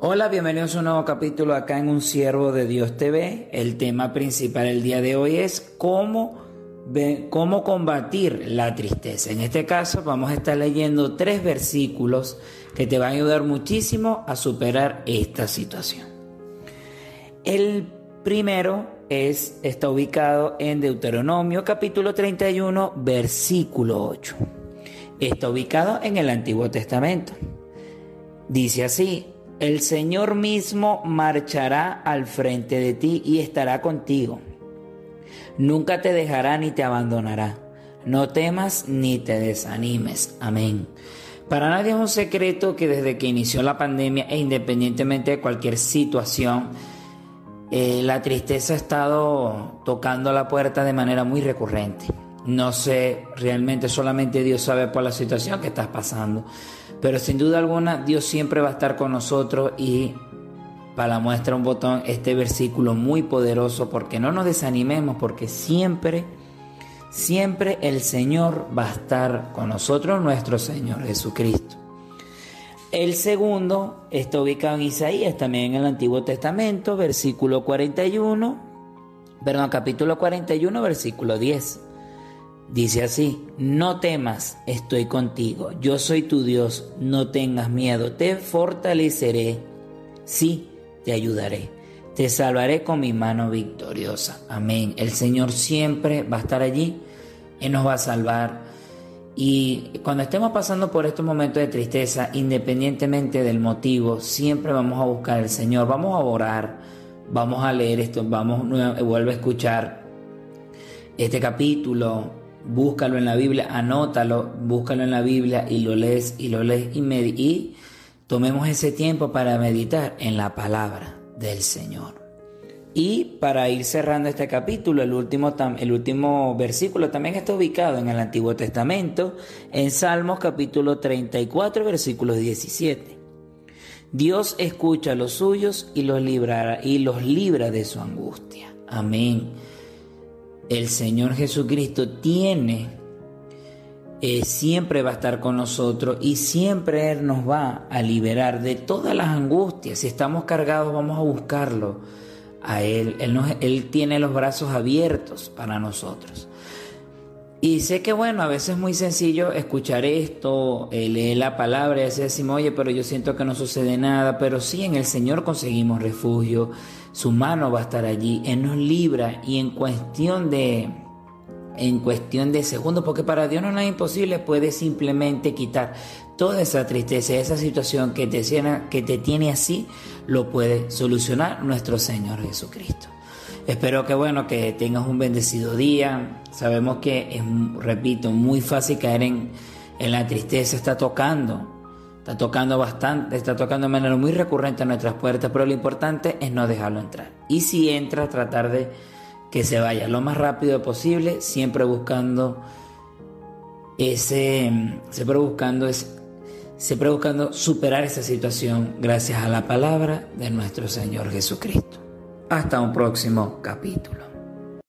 Hola, bienvenidos a un nuevo capítulo acá en Un Siervo de Dios TV. El tema principal el día de hoy es cómo, cómo combatir la tristeza. En este caso vamos a estar leyendo tres versículos que te van a ayudar muchísimo a superar esta situación. El primero es, está ubicado en Deuteronomio capítulo 31 versículo 8. Está ubicado en el Antiguo Testamento. Dice así, el Señor mismo marchará al frente de ti y estará contigo. Nunca te dejará ni te abandonará. No temas ni te desanimes. Amén. Para nadie es un secreto que desde que inició la pandemia e independientemente de cualquier situación, eh, la tristeza ha estado tocando la puerta de manera muy recurrente. No sé, realmente solamente Dios sabe por la situación que estás pasando. Pero sin duda alguna Dios siempre va a estar con nosotros y para la muestra un botón este versículo muy poderoso porque no nos desanimemos porque siempre, siempre el Señor va a estar con nosotros, nuestro Señor Jesucristo. El segundo está ubicado en Isaías, también en el Antiguo Testamento, versículo 41, perdón, capítulo 41, versículo 10. Dice así, no temas, estoy contigo, yo soy tu Dios, no tengas miedo, te fortaleceré, sí, te ayudaré, te salvaré con mi mano victoriosa. Amén. El Señor siempre va a estar allí, Él nos va a salvar. Y cuando estemos pasando por estos momentos de tristeza, independientemente del motivo, siempre vamos a buscar al Señor, vamos a orar, vamos a leer esto, vamos, vuelve a escuchar este capítulo, búscalo en la Biblia, anótalo, búscalo en la Biblia y lo lees y lo lees y, tomemos ese tiempo para meditar en la palabra del Señor. Y para ir cerrando este capítulo, el último, el último versículo también está ubicado en el Antiguo Testamento, en Salmos capítulo 34, versículo 17. Dios escucha a los suyos y los, librará, y los libra de su angustia. Amén el Señor Jesucristo tiene, eh, siempre va a estar con nosotros y siempre Él nos va a liberar de todas las angustias. Si estamos cargados, vamos a buscarlo a Él. Él, él tiene los brazos abiertos para nosotros. Y sé que bueno, a veces es muy sencillo escuchar esto, eh, leer la palabra y así decimos, oye, pero yo siento que no sucede nada, pero sí en el Señor conseguimos refugio, su mano va a estar allí, Él nos libra y en cuestión de, en cuestión de segundos, porque para Dios no es imposible, puede simplemente quitar toda esa tristeza, esa situación que te, que te tiene así, lo puede solucionar nuestro Señor Jesucristo. Espero que bueno, que tengas un bendecido día. Sabemos que es, repito, muy fácil caer en, en la tristeza, está tocando, está tocando bastante, está tocando de manera muy recurrente a nuestras puertas, pero lo importante es no dejarlo entrar. Y si entra, tratar de que se vaya lo más rápido posible, siempre buscando ese, siempre buscando ese, siempre buscando superar esa situación gracias a la palabra de nuestro Señor Jesucristo. Hasta un próximo capítulo.